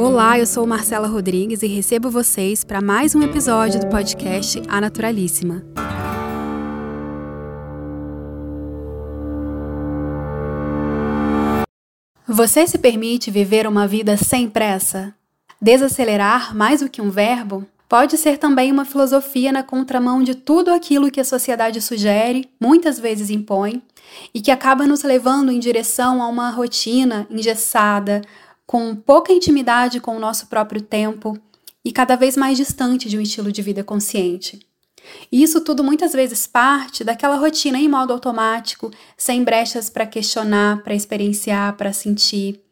Olá, eu sou Marcela Rodrigues e recebo vocês para mais um episódio do podcast A Naturalíssima. Você se permite viver uma vida sem pressa? Desacelerar, mais do que um verbo, pode ser também uma filosofia na contramão de tudo aquilo que a sociedade sugere, muitas vezes impõe, e que acaba nos levando em direção a uma rotina engessada, com pouca intimidade com o nosso próprio tempo e cada vez mais distante de um estilo de vida consciente. E isso tudo muitas vezes parte daquela rotina em modo automático, sem brechas para questionar, para experienciar, para sentir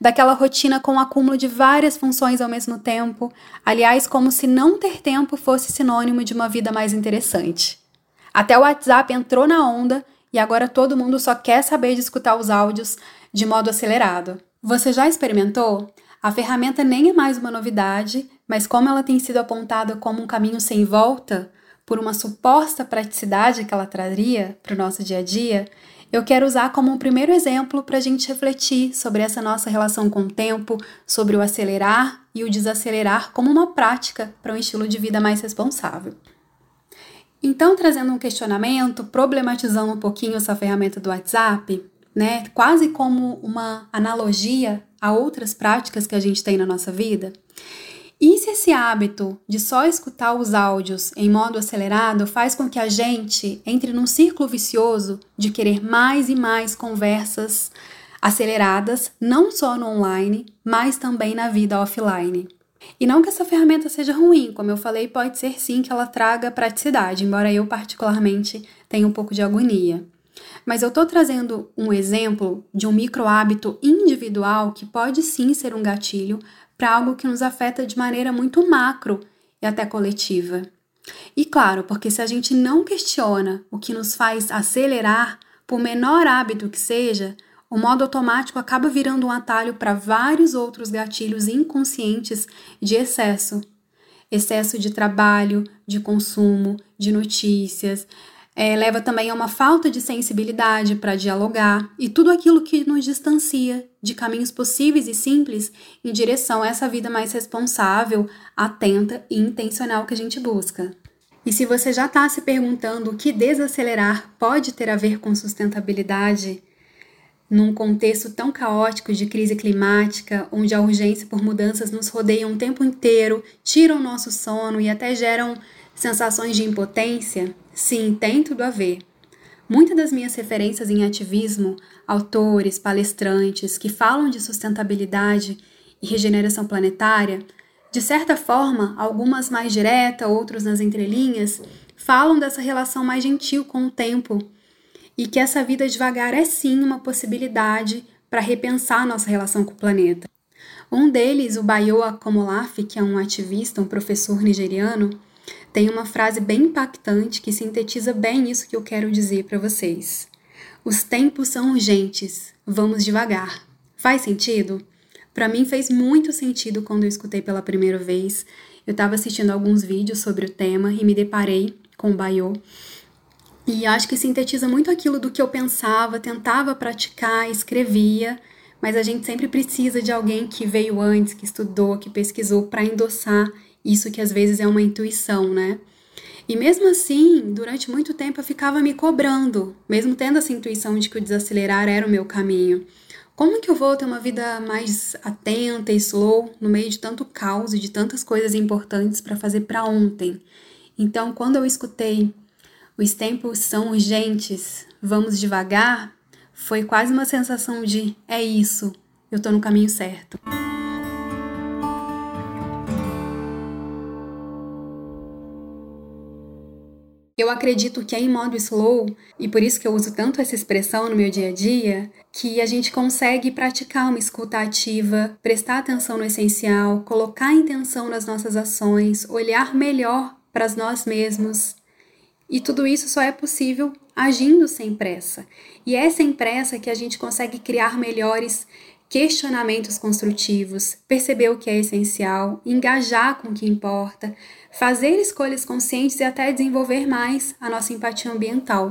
daquela rotina com o acúmulo de várias funções ao mesmo tempo, aliás, como se não ter tempo fosse sinônimo de uma vida mais interessante. Até o WhatsApp entrou na onda e agora todo mundo só quer saber de escutar os áudios de modo acelerado. Você já experimentou? A ferramenta nem é mais uma novidade, mas como ela tem sido apontada como um caminho sem volta, por uma suposta praticidade que ela traria para o nosso dia a dia, eu quero usar como um primeiro exemplo para a gente refletir sobre essa nossa relação com o tempo, sobre o acelerar e o desacelerar como uma prática para um estilo de vida mais responsável. Então, trazendo um questionamento, problematizando um pouquinho essa ferramenta do WhatsApp, né, quase como uma analogia a outras práticas que a gente tem na nossa vida, e se esse hábito de só escutar os áudios em modo acelerado faz com que a gente entre num círculo vicioso de querer mais e mais conversas aceleradas, não só no online, mas também na vida offline? E não que essa ferramenta seja ruim, como eu falei, pode ser sim que ela traga praticidade, embora eu particularmente tenha um pouco de agonia. Mas eu estou trazendo um exemplo de um micro hábito individual que pode sim ser um gatilho para algo que nos afeta de maneira muito macro e até coletiva. E claro, porque se a gente não questiona o que nos faz acelerar, por menor hábito que seja, o modo automático acaba virando um atalho para vários outros gatilhos inconscientes de excesso. Excesso de trabalho, de consumo, de notícias, é, leva também a uma falta de sensibilidade para dialogar e tudo aquilo que nos distancia de caminhos possíveis e simples em direção a essa vida mais responsável, atenta e intencional que a gente busca. E se você já está se perguntando o que desacelerar pode ter a ver com sustentabilidade, num contexto tão caótico de crise climática, onde a urgência por mudanças nos rodeia o tempo inteiro, tiram o nosso sono e até geram sensações de impotência, Sim, tem tudo a ver. Muitas das minhas referências em ativismo, autores, palestrantes que falam de sustentabilidade e regeneração planetária, de certa forma, algumas mais direta, outros nas entrelinhas, falam dessa relação mais gentil com o tempo e que essa vida devagar é sim uma possibilidade para repensar nossa relação com o planeta. Um deles, o Bayo Akomolafe, que é um ativista, um professor nigeriano, tem uma frase bem impactante que sintetiza bem isso que eu quero dizer para vocês. Os tempos são urgentes, vamos devagar. Faz sentido? Para mim fez muito sentido quando eu escutei pela primeira vez. Eu estava assistindo alguns vídeos sobre o tema e me deparei com o Bayou. E acho que sintetiza muito aquilo do que eu pensava, tentava praticar, escrevia, mas a gente sempre precisa de alguém que veio antes, que estudou, que pesquisou para endossar isso que às vezes é uma intuição, né? E mesmo assim, durante muito tempo eu ficava me cobrando, mesmo tendo essa intuição de que o desacelerar era o meu caminho. Como que eu vou ter uma vida mais atenta e slow no meio de tanto caos e de tantas coisas importantes para fazer para ontem? Então, quando eu escutei os tempos são urgentes, vamos devagar, foi quase uma sensação de é isso, eu tô no caminho certo. Eu acredito que é em modo slow, e por isso que eu uso tanto essa expressão no meu dia a dia, que a gente consegue praticar uma escuta ativa, prestar atenção no essencial, colocar intenção nas nossas ações, olhar melhor para nós mesmos. E tudo isso só é possível agindo sem pressa. E é sem pressa que a gente consegue criar melhores questionamentos construtivos, perceber o que é essencial, engajar com o que importa, fazer escolhas conscientes e até desenvolver mais a nossa empatia ambiental.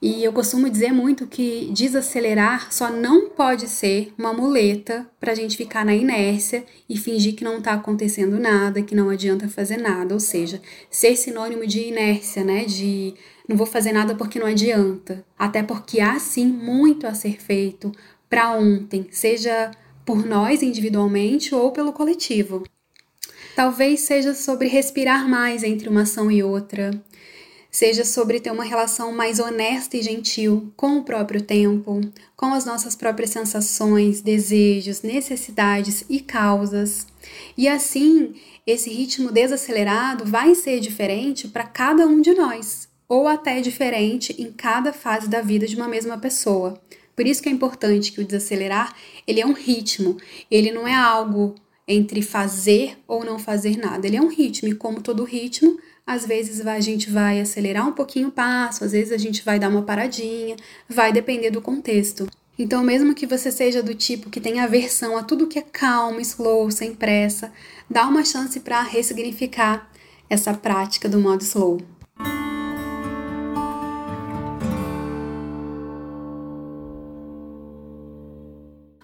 E eu costumo dizer muito que desacelerar só não pode ser uma muleta para a gente ficar na inércia e fingir que não está acontecendo nada, que não adianta fazer nada. Ou seja, ser sinônimo de inércia, né? De não vou fazer nada porque não adianta. Até porque há sim muito a ser feito para ontem, seja por nós individualmente ou pelo coletivo. Talvez seja sobre respirar mais entre uma ação e outra, seja sobre ter uma relação mais honesta e gentil com o próprio tempo, com as nossas próprias sensações, desejos, necessidades e causas. E assim, esse ritmo desacelerado vai ser diferente para cada um de nós, ou até diferente em cada fase da vida de uma mesma pessoa. Por isso que é importante que o desacelerar, ele é um ritmo, ele não é algo entre fazer ou não fazer nada. Ele é um ritmo, e como todo ritmo, às vezes a gente vai acelerar um pouquinho o passo, às vezes a gente vai dar uma paradinha, vai depender do contexto. Então, mesmo que você seja do tipo que tem aversão a tudo que é calmo, slow, sem pressa, dá uma chance para ressignificar essa prática do modo slow.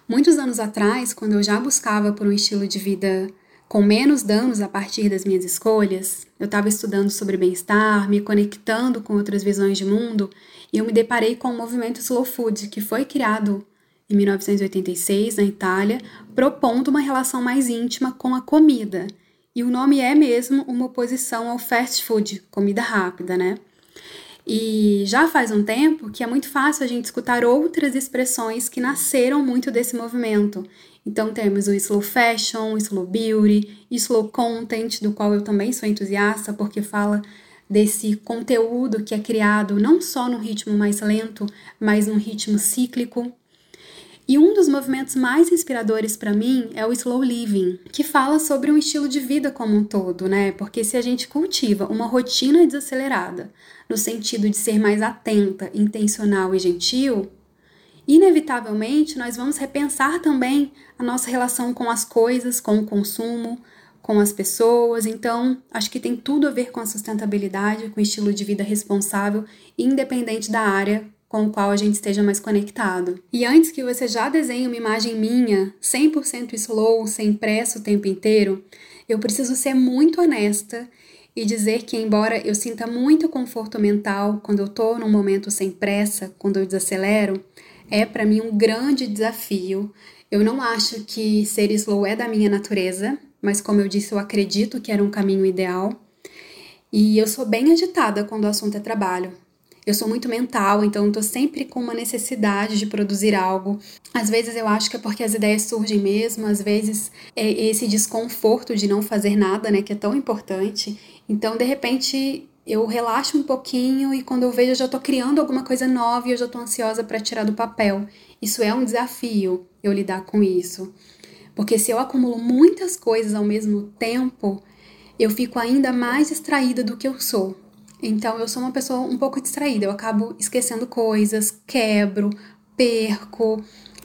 Muitos anos atrás, quando eu já buscava por um estilo de vida com menos danos a partir das minhas escolhas, eu estava estudando sobre bem-estar, me conectando com outras visões de mundo, e eu me deparei com o movimento Slow Food, que foi criado em 1986 na Itália, propondo uma relação mais íntima com a comida. E o nome é mesmo uma oposição ao fast food, comida rápida, né? E já faz um tempo que é muito fácil a gente escutar outras expressões que nasceram muito desse movimento. Então temos o slow fashion, o slow beauty, slow content, do qual eu também sou entusiasta porque fala desse conteúdo que é criado não só num ritmo mais lento, mas num ritmo cíclico. E um dos movimentos mais inspiradores para mim é o slow living, que fala sobre um estilo de vida como um todo, né? Porque se a gente cultiva uma rotina desacelerada, no sentido de ser mais atenta, intencional e gentil, inevitavelmente nós vamos repensar também a nossa relação com as coisas, com o consumo, com as pessoas. Então, acho que tem tudo a ver com a sustentabilidade, com o estilo de vida responsável, independente da área com o qual a gente esteja mais conectado. E antes que você já desenhe uma imagem minha, 100% slow, sem pressa o tempo inteiro, eu preciso ser muito honesta e dizer que, embora eu sinta muito conforto mental quando eu estou num momento sem pressa, quando eu desacelero, é para mim um grande desafio. Eu não acho que ser slow é da minha natureza, mas como eu disse, eu acredito que era um caminho ideal. E eu sou bem agitada quando o assunto é trabalho. Eu sou muito mental, então estou sempre com uma necessidade de produzir algo. Às vezes eu acho que é porque as ideias surgem mesmo, às vezes é esse desconforto de não fazer nada, né, que é tão importante. Então, de repente, eu relaxo um pouquinho e quando eu vejo eu já estou criando alguma coisa nova e eu já estou ansiosa para tirar do papel. Isso é um desafio eu lidar com isso. Porque se eu acumulo muitas coisas ao mesmo tempo, eu fico ainda mais distraída do que eu sou. Então eu sou uma pessoa um pouco distraída, eu acabo esquecendo coisas, quebro, perco.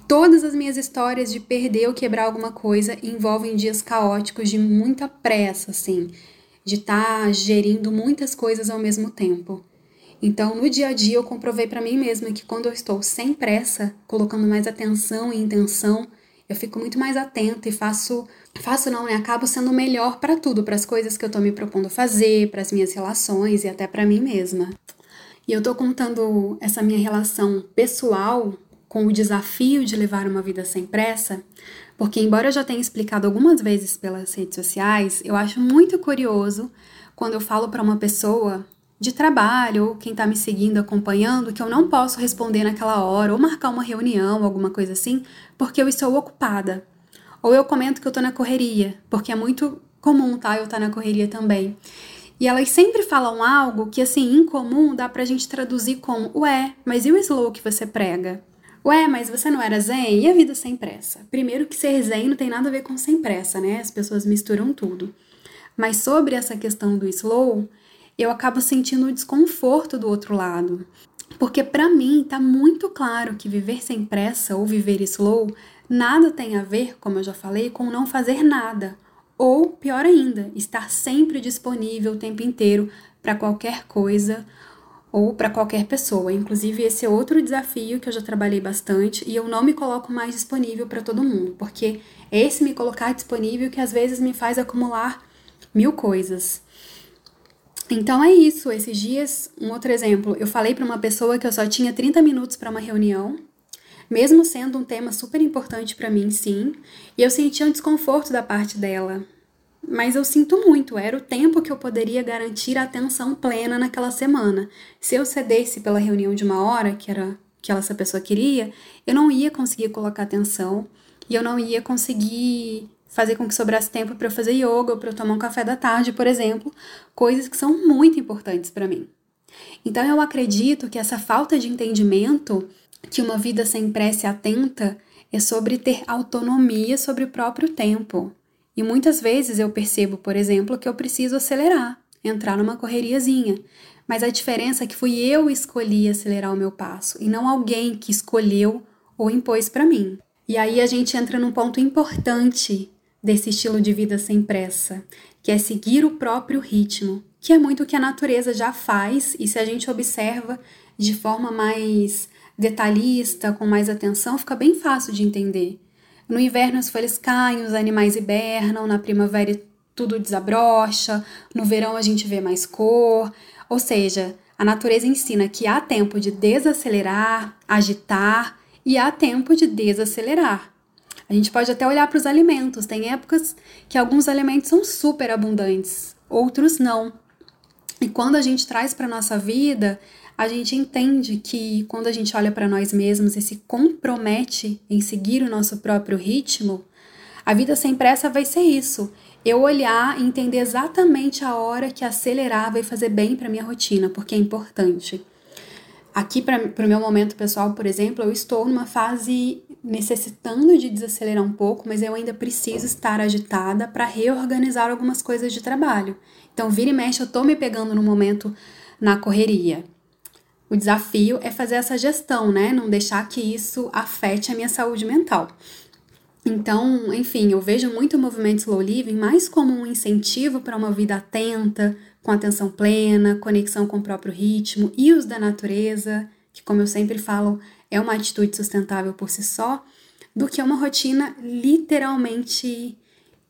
Todas as minhas histórias de perder ou quebrar alguma coisa envolvem dias caóticos de muita pressa, assim de estar tá gerindo muitas coisas ao mesmo tempo. Então, no dia a dia, eu comprovei para mim mesma que quando eu estou sem pressa, colocando mais atenção e intenção, eu fico muito mais atenta e faço, faço não, né? Acabo sendo melhor para tudo, para as coisas que eu estou me propondo fazer, para as minhas relações e até para mim mesma. E eu estou contando essa minha relação pessoal com o desafio de levar uma vida sem pressa, porque, embora eu já tenha explicado algumas vezes pelas redes sociais, eu acho muito curioso quando eu falo para uma pessoa de trabalho ou quem está me seguindo, acompanhando, que eu não posso responder naquela hora ou marcar uma reunião, alguma coisa assim, porque eu estou ocupada. Ou eu comento que eu estou na correria, porque é muito comum, tá? Eu estar tá na correria também. E elas sempre falam algo que, assim, em comum dá pra gente traduzir como: Ué, mas e o slow que você prega? Ué, mas você não era zen? E a vida sem pressa? Primeiro que ser zen não tem nada a ver com sem pressa, né? As pessoas misturam tudo. Mas sobre essa questão do slow, eu acabo sentindo o desconforto do outro lado. Porque para mim tá muito claro que viver sem pressa ou viver slow nada tem a ver, como eu já falei, com não fazer nada. Ou, pior ainda, estar sempre disponível o tempo inteiro para qualquer coisa ou para qualquer pessoa. Inclusive, esse é outro desafio que eu já trabalhei bastante e eu não me coloco mais disponível para todo mundo, porque é esse me colocar disponível que às vezes me faz acumular mil coisas. Então é isso. Esses dias, um outro exemplo, eu falei para uma pessoa que eu só tinha 30 minutos para uma reunião, mesmo sendo um tema super importante para mim, sim, e eu sentia um desconforto da parte dela mas eu sinto muito, era o tempo que eu poderia garantir a atenção plena naquela semana. Se eu cedesse pela reunião de uma hora, que era que essa pessoa queria, eu não ia conseguir colocar atenção e eu não ia conseguir fazer com que sobrasse tempo para eu fazer yoga ou para eu tomar um café da tarde, por exemplo, coisas que são muito importantes para mim. Então eu acredito que essa falta de entendimento que uma vida sem prece atenta é sobre ter autonomia sobre o próprio tempo. E muitas vezes eu percebo, por exemplo, que eu preciso acelerar, entrar numa correriazinha. Mas a diferença é que fui eu que escolhi acelerar o meu passo e não alguém que escolheu ou impôs para mim. E aí a gente entra num ponto importante desse estilo de vida sem pressa, que é seguir o próprio ritmo, que é muito o que a natureza já faz e se a gente observa de forma mais detalhista, com mais atenção, fica bem fácil de entender. No inverno as folhas caem, os animais hibernam, na primavera tudo desabrocha, no verão a gente vê mais cor. Ou seja, a natureza ensina que há tempo de desacelerar, agitar e há tempo de desacelerar. A gente pode até olhar para os alimentos. Tem épocas que alguns alimentos são super abundantes, outros não. E quando a gente traz para nossa vida, a gente entende que quando a gente olha para nós mesmos e se compromete em seguir o nosso próprio ritmo, a vida sem pressa vai ser isso. Eu olhar e entender exatamente a hora que acelerar vai fazer bem para minha rotina, porque é importante. Aqui, para o meu momento pessoal, por exemplo, eu estou numa fase necessitando de desacelerar um pouco, mas eu ainda preciso estar agitada para reorganizar algumas coisas de trabalho. Então, vira e mexe, eu estou me pegando no momento na correria. O desafio é fazer essa gestão, né? Não deixar que isso afete a minha saúde mental. Então, enfim, eu vejo muito o movimento slow living mais como um incentivo para uma vida atenta, com atenção plena, conexão com o próprio ritmo e os da natureza, que, como eu sempre falo, é uma atitude sustentável por si só, do que uma rotina literalmente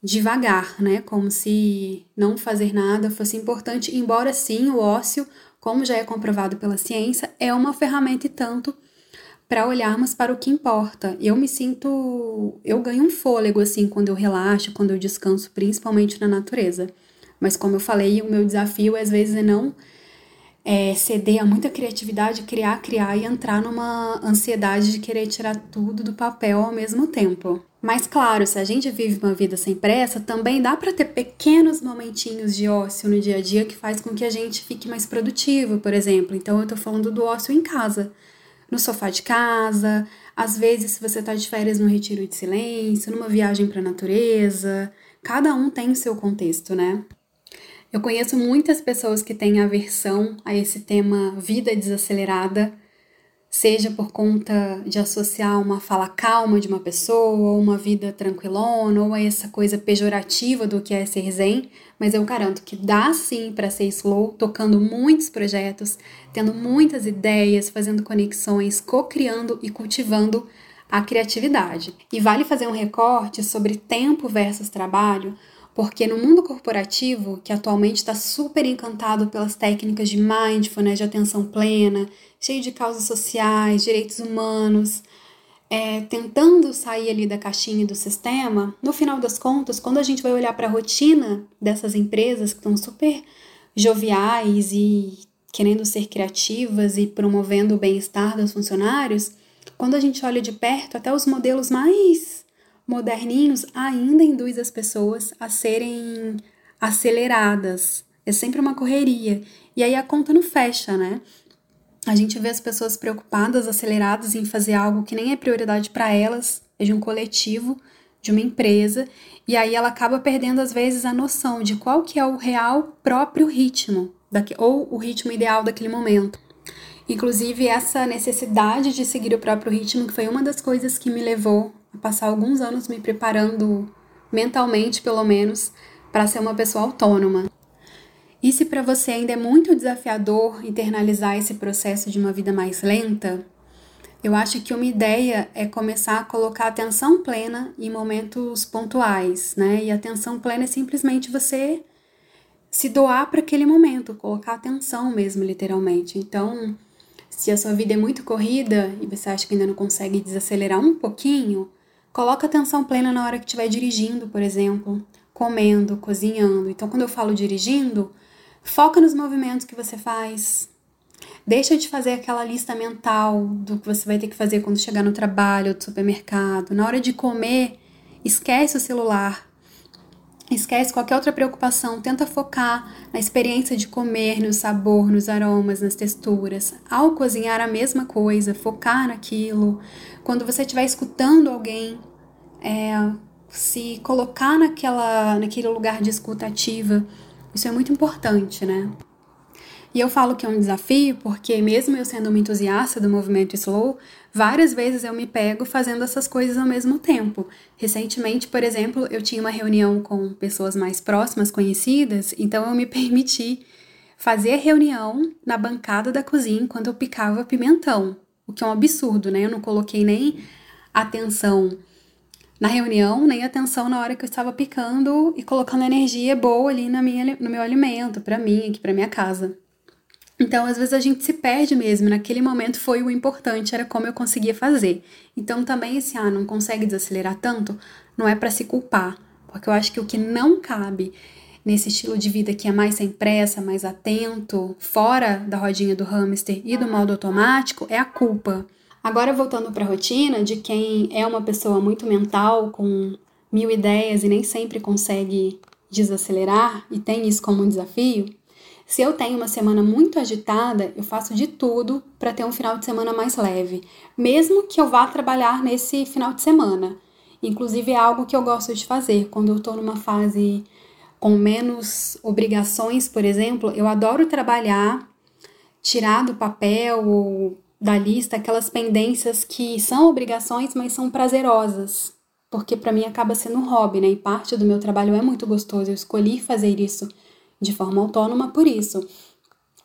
devagar, né? Como se não fazer nada fosse importante, embora sim o ócio como já é comprovado pela ciência, é uma ferramenta e tanto para olharmos para o que importa. Eu me sinto, eu ganho um fôlego assim quando eu relaxo, quando eu descanso, principalmente na natureza. Mas como eu falei, o meu desafio às vezes é não é, ceder a muita criatividade, criar, criar e entrar numa ansiedade de querer tirar tudo do papel ao mesmo tempo. Mas claro, se a gente vive uma vida sem pressa, também dá para ter pequenos momentinhos de ócio no dia a dia que faz com que a gente fique mais produtivo, por exemplo. Então eu tô falando do ócio em casa, no sofá de casa, às vezes se você tá de férias no retiro de silêncio, numa viagem para a natureza, cada um tem o seu contexto, né? Eu conheço muitas pessoas que têm aversão a esse tema vida desacelerada, seja por conta de associar uma fala calma de uma pessoa, ou uma vida tranquilona, ou essa coisa pejorativa do que é ser zen, mas eu garanto que dá sim para ser slow, tocando muitos projetos, tendo muitas ideias, fazendo conexões, co-criando e cultivando a criatividade. E vale fazer um recorte sobre tempo versus trabalho, porque no mundo corporativo, que atualmente está super encantado pelas técnicas de mindfulness, de atenção plena, cheio de causas sociais, direitos humanos, é, tentando sair ali da caixinha do sistema, no final das contas, quando a gente vai olhar para a rotina dessas empresas que estão super joviais e querendo ser criativas e promovendo o bem-estar dos funcionários, quando a gente olha de perto, até os modelos mais moderninhos ainda induz as pessoas a serem aceleradas. É sempre uma correria. E aí a conta não fecha, né? A gente vê as pessoas preocupadas, aceleradas em fazer algo que nem é prioridade para elas, é de um coletivo, de uma empresa, e aí ela acaba perdendo às vezes a noção de qual que é o real próprio ritmo, ou o ritmo ideal daquele momento. Inclusive essa necessidade de seguir o próprio ritmo, que foi uma das coisas que me levou a passar alguns anos me preparando mentalmente, pelo menos, para ser uma pessoa autônoma. E se para você ainda é muito desafiador internalizar esse processo de uma vida mais lenta, eu acho que uma ideia é começar a colocar atenção plena em momentos pontuais, né? E atenção plena é simplesmente você se doar para aquele momento, colocar atenção mesmo, literalmente. Então, se a sua vida é muito corrida e você acha que ainda não consegue desacelerar um pouquinho, coloca atenção plena na hora que estiver dirigindo, por exemplo, comendo, cozinhando. Então, quando eu falo dirigindo, foca nos movimentos que você faz, Deixa de fazer aquela lista mental do que você vai ter que fazer quando chegar no trabalho, do supermercado. Na hora de comer, esquece o celular. Esquece qualquer outra preocupação, tenta focar na experiência de comer, no sabor, nos aromas, nas texturas. Ao cozinhar a mesma coisa, focar naquilo. Quando você estiver escutando alguém, é, se colocar naquela, naquele lugar de escuta ativa, isso é muito importante, né? E eu falo que é um desafio porque, mesmo eu sendo uma entusiasta do movimento slow, várias vezes eu me pego fazendo essas coisas ao mesmo tempo. Recentemente, por exemplo, eu tinha uma reunião com pessoas mais próximas, conhecidas, então eu me permiti fazer a reunião na bancada da cozinha enquanto eu picava pimentão, o que é um absurdo, né? Eu não coloquei nem atenção na reunião, nem atenção na hora que eu estava picando e colocando energia boa ali na minha, no meu alimento, para mim, aqui para minha casa. Então, às vezes a gente se perde mesmo. Naquele momento foi o importante, era como eu conseguia fazer. Então, também esse ah, não consegue desacelerar tanto, não é para se culpar, porque eu acho que o que não cabe nesse estilo de vida que é mais sem pressa, mais atento, fora da rodinha do hamster e do modo automático, é a culpa. Agora, voltando para a rotina de quem é uma pessoa muito mental, com mil ideias e nem sempre consegue desacelerar e tem isso como um desafio, se eu tenho uma semana muito agitada, eu faço de tudo para ter um final de semana mais leve, mesmo que eu vá trabalhar nesse final de semana. Inclusive é algo que eu gosto de fazer quando eu estou numa fase com menos obrigações, por exemplo, eu adoro trabalhar, tirar do papel ou da lista aquelas pendências que são obrigações, mas são prazerosas, porque para mim acaba sendo um hobby, né? E parte do meu trabalho é muito gostoso. Eu escolhi fazer isso de forma autônoma por isso.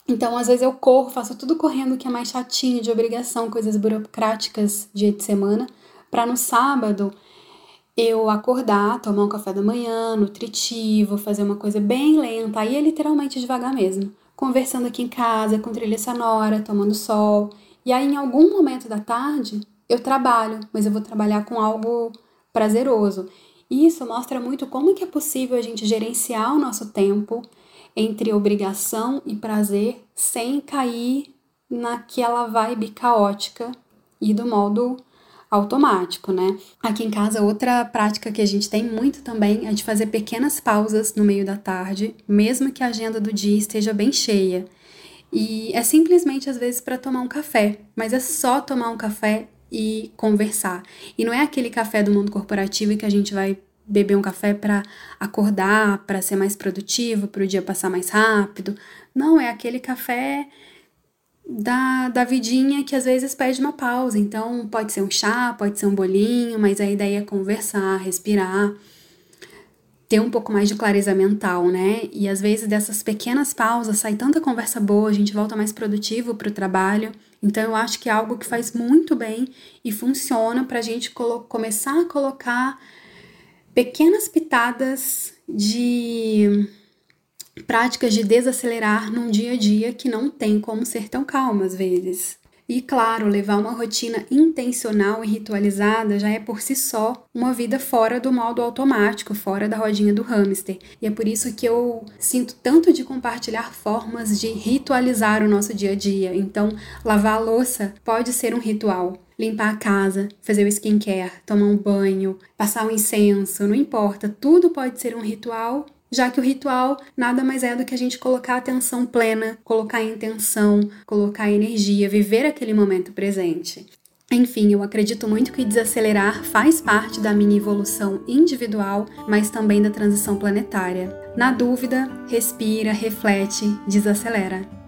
Então, às vezes eu corro, faço tudo correndo que é mais chatinho, de obrigação, coisas burocráticas dia de semana, para no sábado eu acordar, tomar um café da manhã, nutritivo, fazer uma coisa bem lenta, aí é literalmente devagar mesmo. Conversando aqui em casa, com trilha sonora, tomando sol. E aí, em algum momento da tarde, eu trabalho, mas eu vou trabalhar com algo prazeroso. Isso mostra muito como que é possível a gente gerenciar o nosso tempo entre obrigação e prazer sem cair naquela vibe caótica e do modo automático, né? Aqui em casa, outra prática que a gente tem muito também é de fazer pequenas pausas no meio da tarde, mesmo que a agenda do dia esteja bem cheia. E é simplesmente às vezes para tomar um café, mas é só tomar um café e conversar. E não é aquele café do mundo corporativo que a gente vai beber um café para acordar, para ser mais produtivo, para o dia passar mais rápido. Não, é aquele café da, da vidinha que às vezes pede uma pausa. Então, pode ser um chá, pode ser um bolinho, mas a ideia é conversar, respirar, ter um pouco mais de clareza mental, né? E às vezes dessas pequenas pausas sai tanta conversa boa, a gente volta mais produtivo para o trabalho. Então, eu acho que é algo que faz muito bem e funciona para a gente começar a colocar pequenas pitadas de práticas de desacelerar num dia a dia que não tem como ser tão calmo às vezes. E claro, levar uma rotina intencional e ritualizada já é por si só uma vida fora do modo automático, fora da rodinha do hamster. E é por isso que eu sinto tanto de compartilhar formas de ritualizar o nosso dia a dia. Então, lavar a louça pode ser um ritual limpar a casa, fazer o skincare, tomar um banho, passar um incenso, não importa, tudo pode ser um ritual, já que o ritual nada mais é do que a gente colocar atenção plena, colocar intenção, colocar energia, viver aquele momento presente. Enfim, eu acredito muito que desacelerar faz parte da minha evolução individual, mas também da transição planetária. Na dúvida, respira, reflete, desacelera.